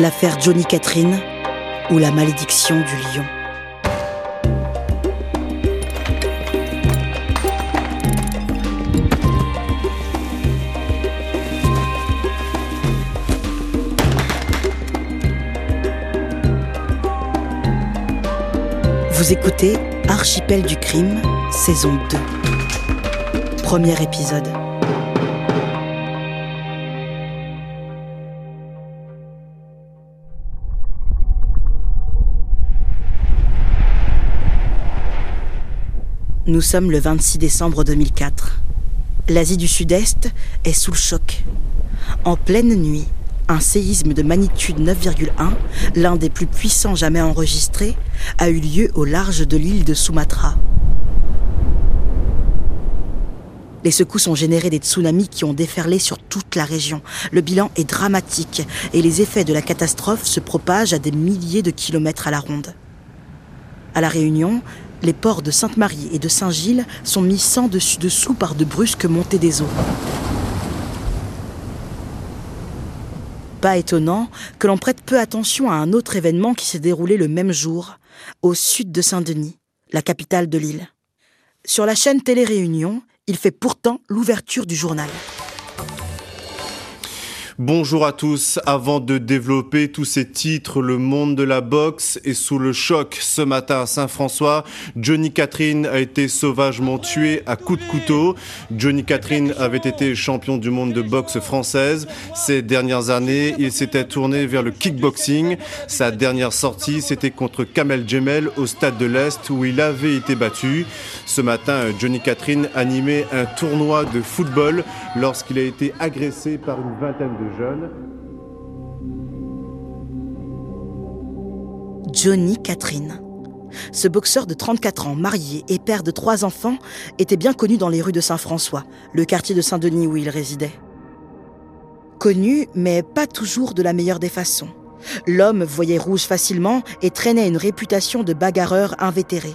L'affaire Johnny Catherine ou la malédiction du lion. Vous écoutez Archipel du crime, saison 2. Premier épisode. Nous sommes le 26 décembre 2004. L'Asie du Sud-Est est sous le choc. En pleine nuit, un séisme de magnitude 9,1, l'un des plus puissants jamais enregistrés, a eu lieu au large de l'île de Sumatra. Les secousses ont généré des tsunamis qui ont déferlé sur toute la région. Le bilan est dramatique et les effets de la catastrophe se propagent à des milliers de kilomètres à la ronde. À La Réunion, les ports de Sainte-Marie et de Saint-Gilles sont mis sans dessus dessous par de brusques montées des eaux. Pas étonnant que l'on prête peu attention à un autre événement qui s'est déroulé le même jour, au sud de Saint-Denis, la capitale de l'île. Sur la chaîne Télé Réunion, il fait pourtant l'ouverture du journal. Bonjour à tous. Avant de développer tous ces titres, le monde de la boxe est sous le choc. Ce matin à Saint-François, Johnny Catherine a été sauvagement tué à coups de couteau. Johnny Catherine avait été champion du monde de boxe française. Ces dernières années, il s'était tourné vers le kickboxing. Sa dernière sortie, c'était contre Kamel Jemel au stade de l'Est où il avait été battu. Ce matin, Johnny Catherine animait un tournoi de football lorsqu'il a été agressé par une vingtaine de Johnny Catherine. Ce boxeur de 34 ans, marié et père de trois enfants, était bien connu dans les rues de Saint-François, le quartier de Saint-Denis où il résidait. Connu, mais pas toujours de la meilleure des façons. L'homme voyait rouge facilement et traînait une réputation de bagarreur invétéré.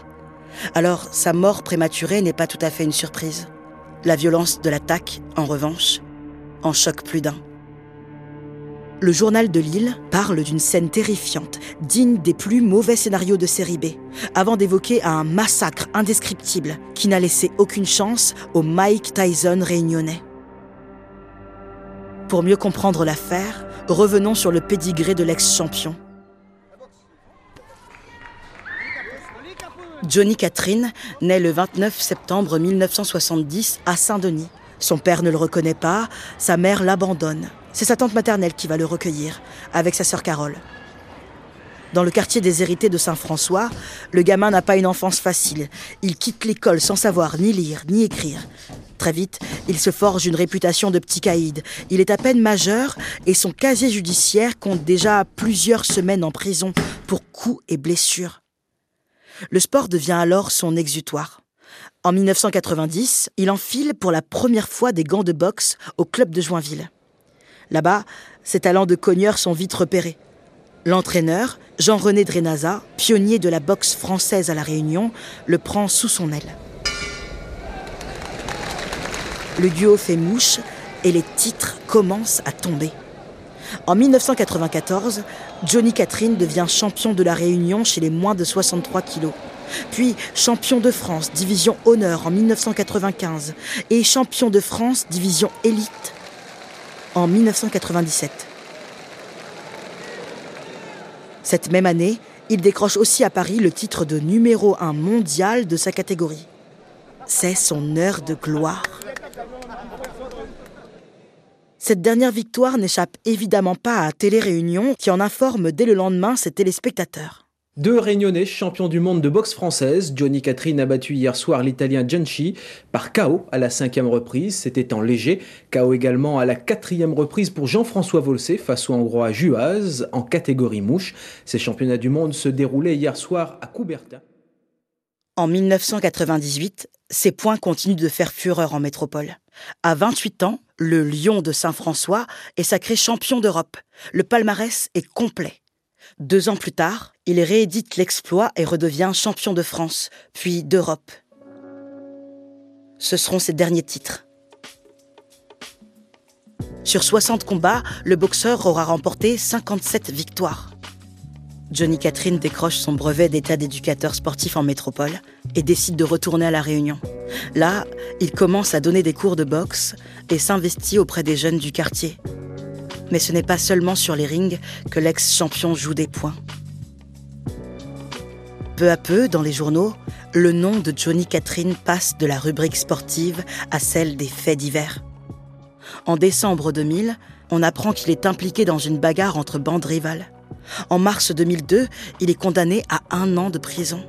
Alors, sa mort prématurée n'est pas tout à fait une surprise. La violence de l'attaque, en revanche, en choque plus d'un. Le journal de Lille parle d'une scène terrifiante, digne des plus mauvais scénarios de série B, avant d'évoquer un massacre indescriptible qui n'a laissé aucune chance au Mike Tyson réunionnais. Pour mieux comprendre l'affaire, revenons sur le pédigré de l'ex-champion. Johnny Catherine naît le 29 septembre 1970 à Saint-Denis. Son père ne le reconnaît pas, sa mère l'abandonne. C'est sa tante maternelle qui va le recueillir, avec sa sœur Carole. Dans le quartier déshérité de Saint-François, le gamin n'a pas une enfance facile. Il quitte l'école sans savoir ni lire ni écrire. Très vite, il se forge une réputation de petit caïd. Il est à peine majeur et son casier judiciaire compte déjà plusieurs semaines en prison pour coups et blessures. Le sport devient alors son exutoire. En 1990, il enfile pour la première fois des gants de boxe au club de Joinville. Là-bas, ses talents de cogneur sont vite repérés. L'entraîneur, Jean-René Drenaza, pionnier de la boxe française à La Réunion, le prend sous son aile. Le duo fait mouche et les titres commencent à tomber. En 1994, Johnny Catherine devient champion de la Réunion chez les moins de 63 kilos. Puis champion de France, division honneur en 1995 et champion de France, division élite en 1997. Cette même année, il décroche aussi à Paris le titre de numéro 1 mondial de sa catégorie. C'est son heure de gloire. Cette dernière victoire n'échappe évidemment pas à Télé Réunion qui en informe dès le lendemain ses téléspectateurs. Deux réunionnais champions du monde de boxe française, Johnny Catherine a battu hier soir l'italien Gianchi par KO à la cinquième reprise, c'était en léger. KO également à la quatrième reprise pour Jean-François Volsé face au Hongrois Juaz en catégorie mouche. Ces championnats du monde se déroulaient hier soir à Coubertin. En 1998, ces points continuent de faire fureur en métropole. À 28 ans, le Lion de Saint-François est sacré champion d'Europe. Le palmarès est complet. Deux ans plus tard, il réédite l'exploit et redevient champion de France, puis d'Europe. Ce seront ses derniers titres. Sur 60 combats, le boxeur aura remporté 57 victoires. Johnny Catherine décroche son brevet d'état d'éducateur sportif en métropole et décide de retourner à La Réunion. Là, il commence à donner des cours de boxe et s'investit auprès des jeunes du quartier. Mais ce n'est pas seulement sur les rings que l'ex-champion joue des points. Peu à peu, dans les journaux, le nom de Johnny Catherine passe de la rubrique sportive à celle des faits divers. En décembre 2000, on apprend qu'il est impliqué dans une bagarre entre bandes rivales. En mars 2002, il est condamné à un an de prison.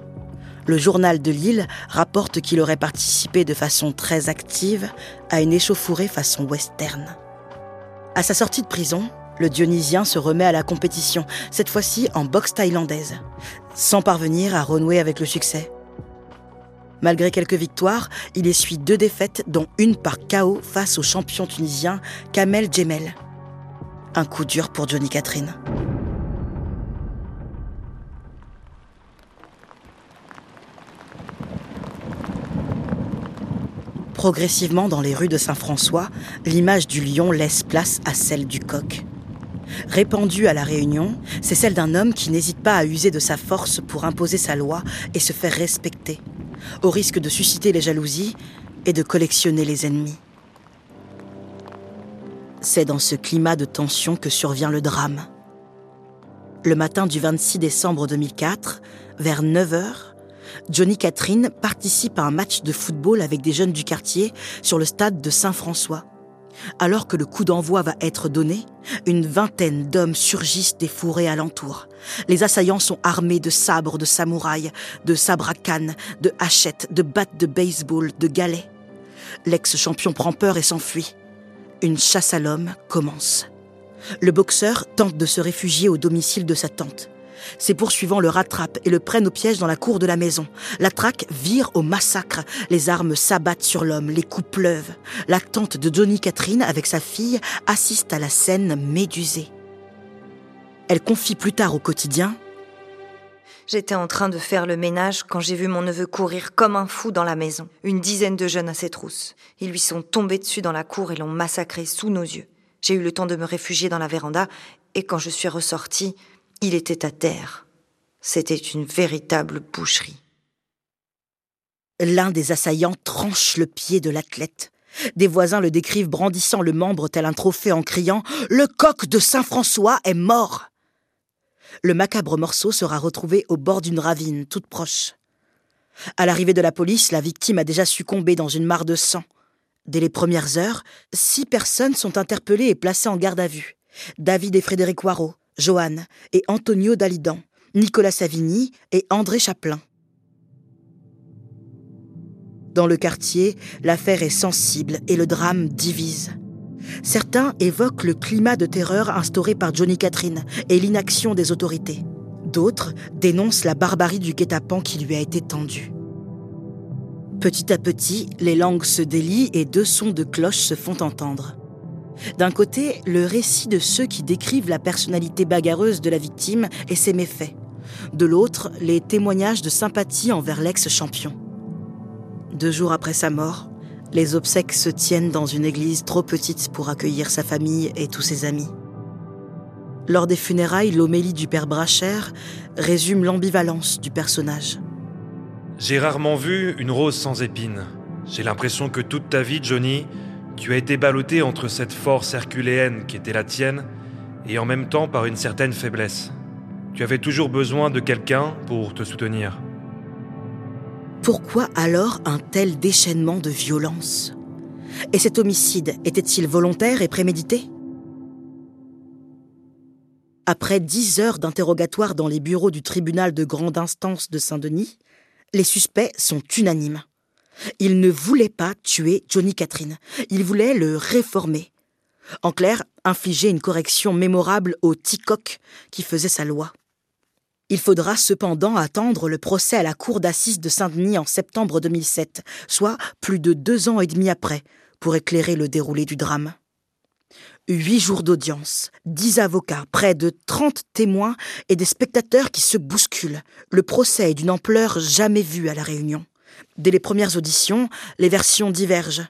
Le journal de Lille rapporte qu'il aurait participé de façon très active à une échauffourée façon western. À sa sortie de prison, le Dionysien se remet à la compétition, cette fois-ci en boxe thaïlandaise, sans parvenir à renouer avec le succès. Malgré quelques victoires, il essuie deux défaites, dont une par KO face au champion tunisien Kamel Djemel. Un coup dur pour Johnny Catherine. Progressivement, dans les rues de Saint-François, l'image du lion laisse place à celle du coq. Répandue à La Réunion, c'est celle d'un homme qui n'hésite pas à user de sa force pour imposer sa loi et se faire respecter, au risque de susciter les jalousies et de collectionner les ennemis. C'est dans ce climat de tension que survient le drame. Le matin du 26 décembre 2004, vers 9 h, Johnny Catherine participe à un match de football avec des jeunes du quartier sur le stade de Saint-François. Alors que le coup d'envoi va être donné, une vingtaine d'hommes surgissent des fourrés alentours. Les assaillants sont armés de sabres de samouraï, de sabres à canne, de hachettes, de battes de baseball, de galets. L'ex-champion prend peur et s'enfuit. Une chasse à l'homme commence. Le boxeur tente de se réfugier au domicile de sa tante. Ses poursuivants le rattrapent et le prennent au piège dans la cour de la maison. La traque vire au massacre. Les armes s'abattent sur l'homme, les coups pleuvent. La tante de Johnny Catherine, avec sa fille, assiste à la scène médusée. Elle confie plus tard au quotidien J'étais en train de faire le ménage quand j'ai vu mon neveu courir comme un fou dans la maison. Une dizaine de jeunes à ses trousses. Ils lui sont tombés dessus dans la cour et l'ont massacré sous nos yeux. J'ai eu le temps de me réfugier dans la véranda et quand je suis ressortie, il était à terre. C'était une véritable boucherie. L'un des assaillants tranche le pied de l'athlète. Des voisins le décrivent brandissant le membre tel un trophée en criant ⁇ Le coq de Saint-François est mort !⁇ Le macabre morceau sera retrouvé au bord d'une ravine toute proche. À l'arrivée de la police, la victime a déjà succombé dans une mare de sang. Dès les premières heures, six personnes sont interpellées et placées en garde à vue. David et Frédéric Poirot, Johan et Antonio Dalidan, Nicolas Savigny et André Chaplin. Dans le quartier, l'affaire est sensible et le drame divise. Certains évoquent le climat de terreur instauré par Johnny Catherine et l'inaction des autorités. D'autres dénoncent la barbarie du guet-apens qui lui a été tendu. Petit à petit, les langues se délient et deux sons de cloche se font entendre. D'un côté, le récit de ceux qui décrivent la personnalité bagarreuse de la victime et ses méfaits. De l'autre, les témoignages de sympathie envers l'ex-champion. Deux jours après sa mort, les obsèques se tiennent dans une église trop petite pour accueillir sa famille et tous ses amis. Lors des funérailles, l'homélie du père Bracher résume l'ambivalence du personnage. J'ai rarement vu une rose sans épines. J'ai l'impression que toute ta vie, Johnny, tu as été ballotté entre cette force herculéenne qui était la tienne et en même temps par une certaine faiblesse. Tu avais toujours besoin de quelqu'un pour te soutenir. Pourquoi alors un tel déchaînement de violence? Et cet homicide était-il volontaire et prémédité? Après dix heures d'interrogatoire dans les bureaux du tribunal de grande instance de Saint-Denis, les suspects sont unanimes. Il ne voulait pas tuer Johnny Catherine. Il voulait le réformer. En clair, infliger une correction mémorable au Ticoc qui faisait sa loi. Il faudra cependant attendre le procès à la cour d'assises de Saint-Denis en septembre 2007, soit plus de deux ans et demi après, pour éclairer le déroulé du drame. Huit jours d'audience, dix avocats, près de trente témoins et des spectateurs qui se bousculent. Le procès est d'une ampleur jamais vue à La Réunion. Dès les premières auditions, les versions divergent.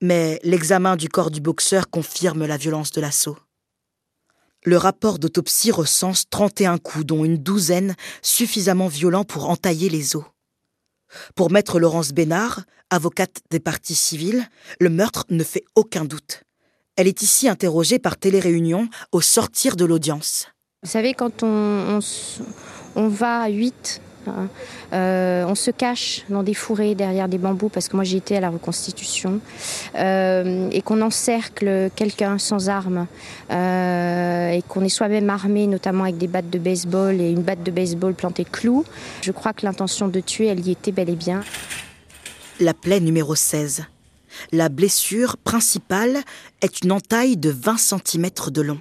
Mais l'examen du corps du boxeur confirme la violence de l'assaut. Le rapport d'autopsie recense 31 coups, dont une douzaine suffisamment violents pour entailler les os. Pour maître Laurence Bénard, avocate des parties civiles, le meurtre ne fait aucun doute. Elle est ici interrogée par téléréunion au sortir de l'audience. Vous savez, quand on, on, va à 8, hein, euh, on se cache dans des fourrés derrière des bambous, parce que moi j'ai été à la reconstitution, euh, et qu'on encercle quelqu'un sans armes, euh, et qu'on est soi-même armé, notamment avec des battes de baseball et une batte de baseball plantée clou. Je crois que l'intention de tuer, elle y était bel et bien. La plaie numéro 16. La blessure principale est une entaille de 20 cm de long.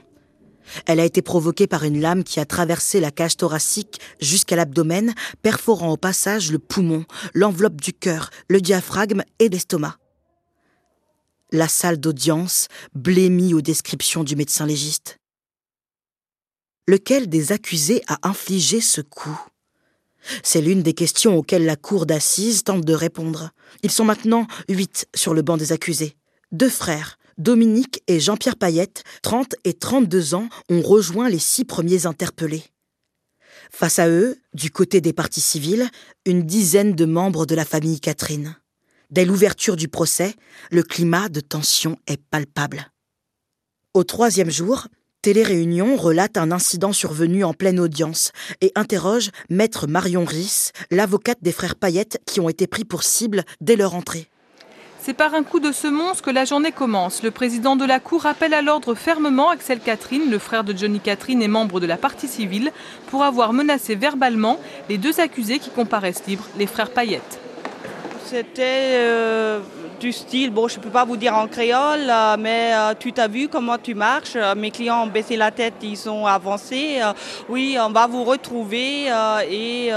Elle a été provoquée par une lame qui a traversé la cage thoracique jusqu'à l'abdomen, perforant au passage le poumon, l'enveloppe du cœur, le diaphragme et l'estomac. La salle d'audience blémit aux descriptions du médecin légiste. Lequel des accusés a infligé ce coup? C'est l'une des questions auxquelles la cour d'assises tente de répondre. Ils sont maintenant huit sur le banc des accusés. Deux frères, Dominique et Jean-Pierre Payette, 30 et 32 ans, ont rejoint les six premiers interpellés. Face à eux, du côté des parties civiles, une dizaine de membres de la famille Catherine. Dès l'ouverture du procès, le climat de tension est palpable. Au troisième jour, Télé-Réunion relate un incident survenu en pleine audience et interroge Maître Marion Risse, l'avocate des frères Payette qui ont été pris pour cible dès leur entrée. C'est par un coup de semonce que la journée commence. Le président de la Cour rappelle à l'ordre fermement Axel Catherine, le frère de Johnny Catherine et membre de la partie civile, pour avoir menacé verbalement les deux accusés qui comparaissent libres, les frères Payette. C'était euh, du style, bon, je ne peux pas vous dire en créole, euh, mais euh, tu t'as vu comment tu marches. mes clients ont baissé la tête, ils ont avancé. oui, on va vous retrouver et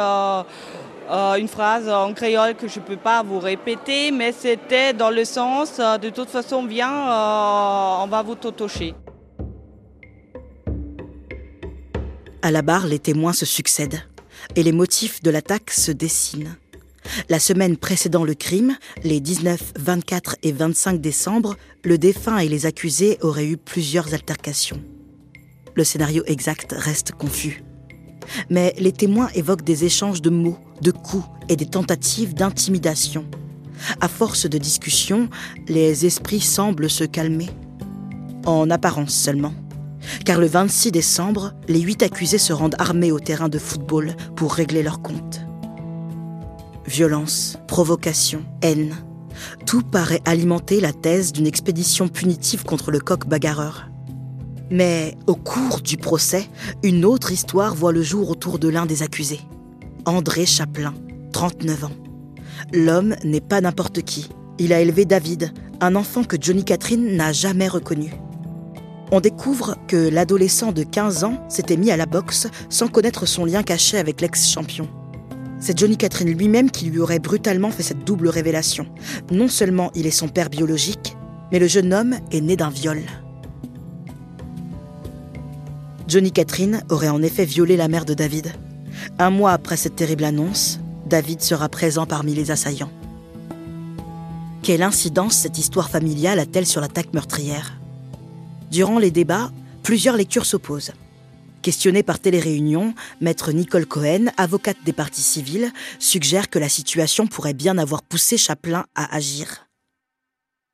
euh, une phrase en créole que je ne peux pas vous répéter, mais c'était dans le sens euh, de toute façon, viens, euh, on va vous totocher. À la barre, les témoins se succèdent et les motifs de l'attaque se dessinent. La semaine précédant le crime, les 19, 24 et 25 décembre, le défunt et les accusés auraient eu plusieurs altercations. Le scénario exact reste confus mais les témoins évoquent des échanges de mots, de coups et des tentatives d'intimidation. À force de discussion, les esprits semblent se calmer. En apparence seulement. Car le 26 décembre, les huit accusés se rendent armés au terrain de football pour régler leurs comptes. Violence, provocation, haine. Tout paraît alimenter la thèse d'une expédition punitive contre le coq bagarreur. Mais au cours du procès, une autre histoire voit le jour autour de l'un des accusés. André Chaplin, 39 ans. L'homme n'est pas n'importe qui. Il a élevé David, un enfant que Johnny Catherine n'a jamais reconnu. On découvre que l'adolescent de 15 ans s'était mis à la boxe sans connaître son lien caché avec l'ex-champion. C'est Johnny Catherine lui-même qui lui aurait brutalement fait cette double révélation. Non seulement il est son père biologique, mais le jeune homme est né d'un viol. Johnny Catherine aurait en effet violé la mère de David. Un mois après cette terrible annonce, David sera présent parmi les assaillants. Quelle incidence cette histoire familiale a-t-elle sur l'attaque meurtrière? Durant les débats, plusieurs lectures s'opposent. Questionnée par Téléréunion, maître Nicole Cohen, avocate des partis civils, suggère que la situation pourrait bien avoir poussé Chaplin à agir.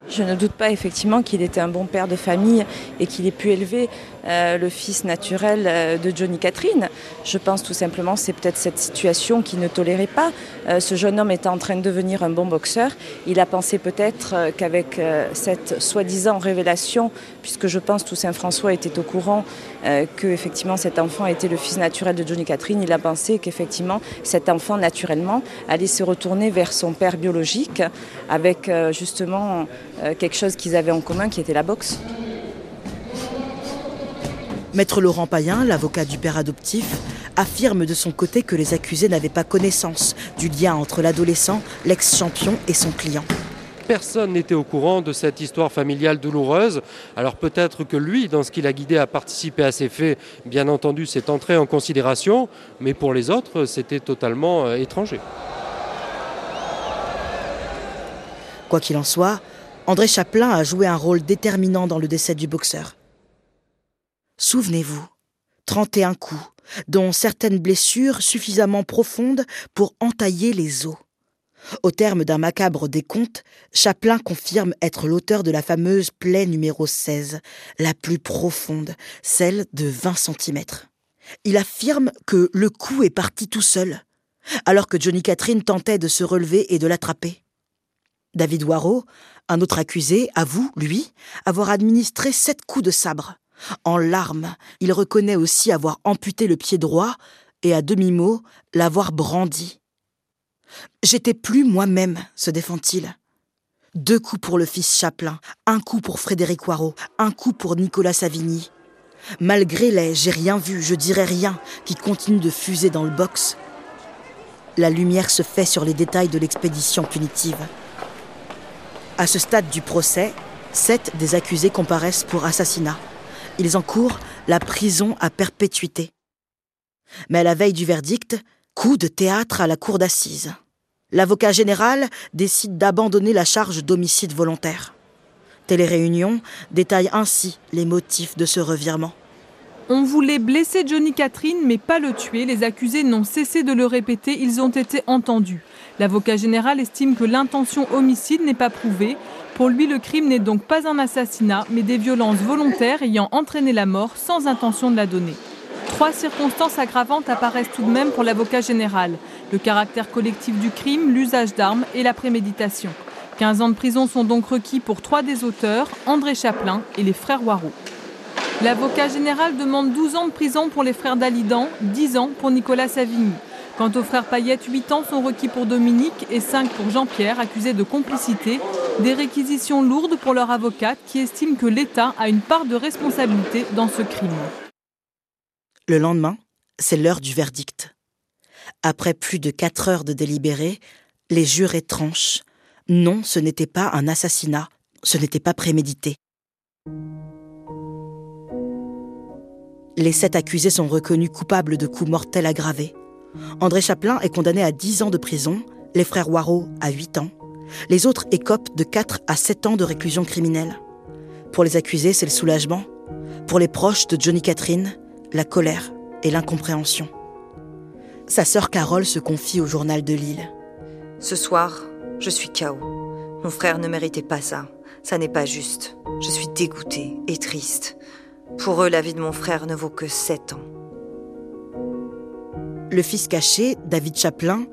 Je ne doute pas effectivement qu'il était un bon père de famille et qu'il ait pu élever euh, le fils naturel euh, de Johnny Catherine. Je pense tout simplement c'est peut-être cette situation qu'il ne tolérait pas. Euh, ce jeune homme était en train de devenir un bon boxeur. Il a pensé peut-être qu'avec cette soi-disant révélation, puisque je pense tout Saint-François était au courant que effectivement cet enfant était le fils naturel de Johnny Catherine, il a pensé qu'effectivement cet enfant naturellement allait se retourner vers son père biologique avec justement euh, quelque chose qu'ils avaient en commun qui était la boxe. Maître Laurent Payen, l'avocat du père adoptif, affirme de son côté que les accusés n'avaient pas connaissance du lien entre l'adolescent, l'ex-champion et son client. Personne n'était au courant de cette histoire familiale douloureuse. Alors peut-être que lui, dans ce qu'il a guidé à participer à ces faits, bien entendu, c'est entré en considération, mais pour les autres, c'était totalement euh, étranger. Quoi qu'il en soit, André Chaplin a joué un rôle déterminant dans le décès du boxeur. Souvenez-vous, 31 coups, dont certaines blessures suffisamment profondes pour entailler les os. Au terme d'un macabre décompte, Chaplin confirme être l'auteur de la fameuse plaie numéro 16, la plus profonde, celle de 20 cm. Il affirme que le coup est parti tout seul, alors que Johnny Catherine tentait de se relever et de l'attraper. David Warreau, un autre accusé, avoue, lui, avoir administré sept coups de sabre. En larmes, il reconnaît aussi avoir amputé le pied droit et à demi-mot l'avoir brandi. J'étais plus moi-même, se défend-il. Deux coups pour le fils Chaplin, un coup pour Frédéric Poirot, un coup pour Nicolas Savigny. Malgré les j'ai rien vu, je dirais rien qui continuent de fuser dans le box, la lumière se fait sur les détails de l'expédition punitive. À ce stade du procès, sept des accusés comparaissent pour assassinat. Ils encourent la prison à perpétuité. Mais à la veille du verdict, coup de théâtre à la cour d'assises. L'avocat général décide d'abandonner la charge d'homicide volontaire. Téléréunion détaille ainsi les motifs de ce revirement. On voulait blesser Johnny Catherine, mais pas le tuer. Les accusés n'ont cessé de le répéter. Ils ont été entendus. L'avocat général estime que l'intention homicide n'est pas prouvée. Pour lui, le crime n'est donc pas un assassinat, mais des violences volontaires ayant entraîné la mort sans intention de la donner. Trois circonstances aggravantes apparaissent tout de même pour l'avocat général. Le caractère collectif du crime, l'usage d'armes et la préméditation. 15 ans de prison sont donc requis pour trois des auteurs, André Chaplin et les frères Warreau. L'avocat général demande 12 ans de prison pour les frères Dalidan, 10 ans pour Nicolas Savigny. Quant aux frères Payette, 8 ans sont requis pour Dominique et 5 pour Jean-Pierre, accusés de complicité. Des réquisitions lourdes pour leur avocate qui estime que l'État a une part de responsabilité dans ce crime. Le lendemain, c'est l'heure du verdict. Après plus de 4 heures de délibéré, les jurés tranchent. Non, ce n'était pas un assassinat, ce n'était pas prémédité. Les sept accusés sont reconnus coupables de coups mortels aggravés. André Chaplin est condamné à 10 ans de prison, les frères Warreau à 8 ans. Les autres écopent de 4 à 7 ans de réclusion criminelle. Pour les accusés, c'est le soulagement. Pour les proches de Johnny Catherine, la colère et l'incompréhension. Sa sœur Carole se confie au journal de Lille. Ce soir, je suis KO. Mon frère ne méritait pas ça. Ça n'est pas juste. Je suis dégoûtée et triste. Pour eux, la vie de mon frère ne vaut que sept ans. Le fils caché, David Chaplin,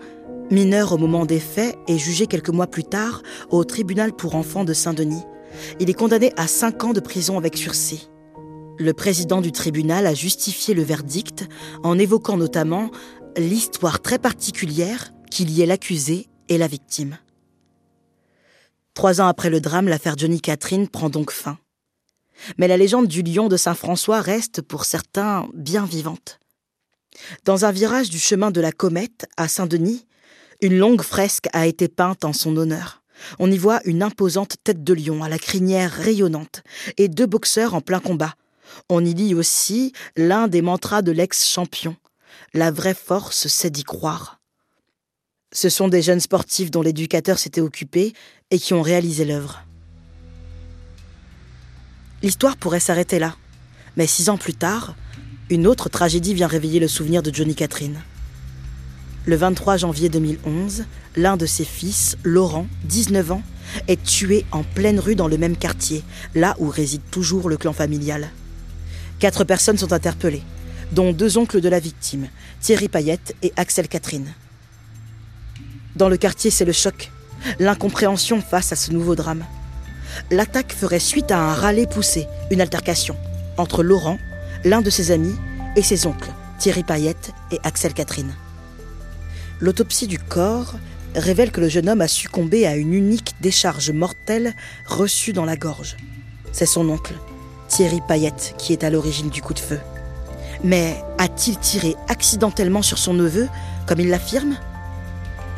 mineur au moment des faits, est jugé quelques mois plus tard au tribunal pour enfants de Saint-Denis. Il est condamné à cinq ans de prison avec sursis. Le président du tribunal a justifié le verdict en évoquant notamment l'histoire très particulière qui liait l'accusé et la victime. Trois ans après le drame, l'affaire Johnny Catherine prend donc fin. Mais la légende du lion de Saint-François reste pour certains bien vivante. Dans un virage du chemin de la comète à Saint-Denis, une longue fresque a été peinte en son honneur. On y voit une imposante tête de lion à la crinière rayonnante et deux boxeurs en plein combat. On y lit aussi l'un des mantras de l'ex-champion. La vraie force, c'est d'y croire. Ce sont des jeunes sportifs dont l'éducateur s'était occupé et qui ont réalisé l'œuvre. L'histoire pourrait s'arrêter là. Mais six ans plus tard, une autre tragédie vient réveiller le souvenir de Johnny Catherine. Le 23 janvier 2011, l'un de ses fils, Laurent, 19 ans, est tué en pleine rue dans le même quartier, là où réside toujours le clan familial. Quatre personnes sont interpellées, dont deux oncles de la victime, Thierry Payette et Axel Catherine. Dans le quartier, c'est le choc, l'incompréhension face à ce nouveau drame l'attaque ferait suite à un râlet poussé, une altercation, entre Laurent, l'un de ses amis, et ses oncles, Thierry Payette et Axel Catherine. L'autopsie du corps révèle que le jeune homme a succombé à une unique décharge mortelle reçue dans la gorge. C'est son oncle, Thierry Payette, qui est à l'origine du coup de feu. Mais a-t-il tiré accidentellement sur son neveu, comme il l'affirme?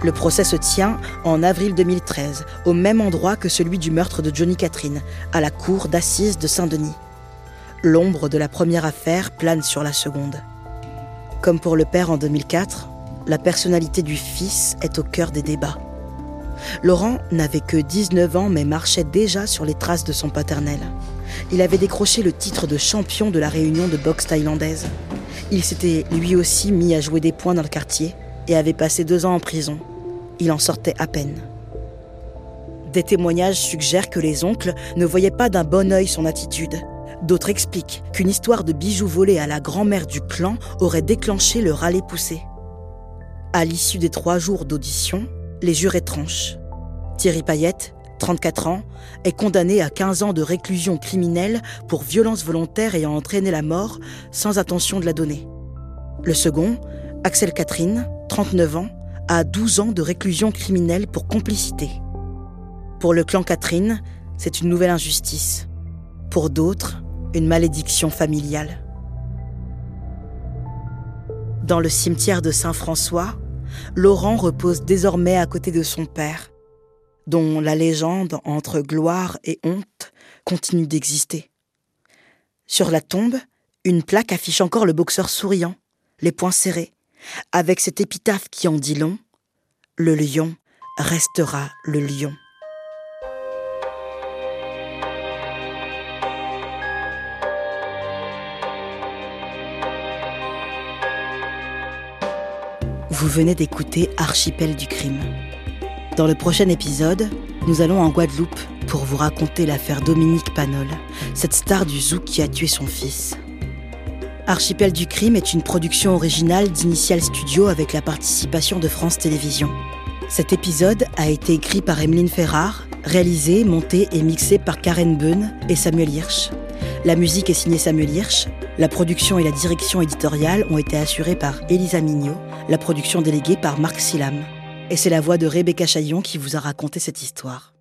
Le procès se tient en avril 2013, au même endroit que celui du meurtre de Johnny Catherine, à la cour d'assises de Saint-Denis. L'ombre de la première affaire plane sur la seconde. Comme pour le père en 2004, la personnalité du fils est au cœur des débats. Laurent n'avait que 19 ans mais marchait déjà sur les traces de son paternel. Il avait décroché le titre de champion de la réunion de boxe thaïlandaise. Il s'était lui aussi mis à jouer des points dans le quartier et avait passé deux ans en prison. Il en sortait à peine. Des témoignages suggèrent que les oncles ne voyaient pas d'un bon œil son attitude. D'autres expliquent qu'une histoire de bijoux volés à la grand-mère du clan aurait déclenché le râler poussé. À l'issue des trois jours d'audition, les jurés tranchent. Thierry Payette, 34 ans, est condamné à 15 ans de réclusion criminelle pour violence volontaire ayant entraîné la mort sans intention de la donner. Le second, Axel Catherine, 39 ans, a 12 ans de réclusion criminelle pour complicité. Pour le clan Catherine, c'est une nouvelle injustice. Pour d'autres, une malédiction familiale. Dans le cimetière de Saint-François, Laurent repose désormais à côté de son père, dont la légende entre gloire et honte continue d'exister. Sur la tombe, une plaque affiche encore le boxeur souriant, les poings serrés, avec cette épitaphe qui en dit long Le lion restera le lion. Vous venez d'écouter Archipel du crime. Dans le prochain épisode, nous allons en Guadeloupe pour vous raconter l'affaire Dominique Panol, cette star du zouk qui a tué son fils. Archipel du crime est une production originale d'Initial Studio avec la participation de France Télévisions. Cet épisode a été écrit par Emeline Ferrard, réalisé, monté et mixé par Karen Beun et Samuel Hirsch. La musique est signée Samuel Hirsch. La production et la direction éditoriale ont été assurées par Elisa Mignot, la production déléguée par Marc Silam. Et c'est la voix de Rebecca Chaillon qui vous a raconté cette histoire.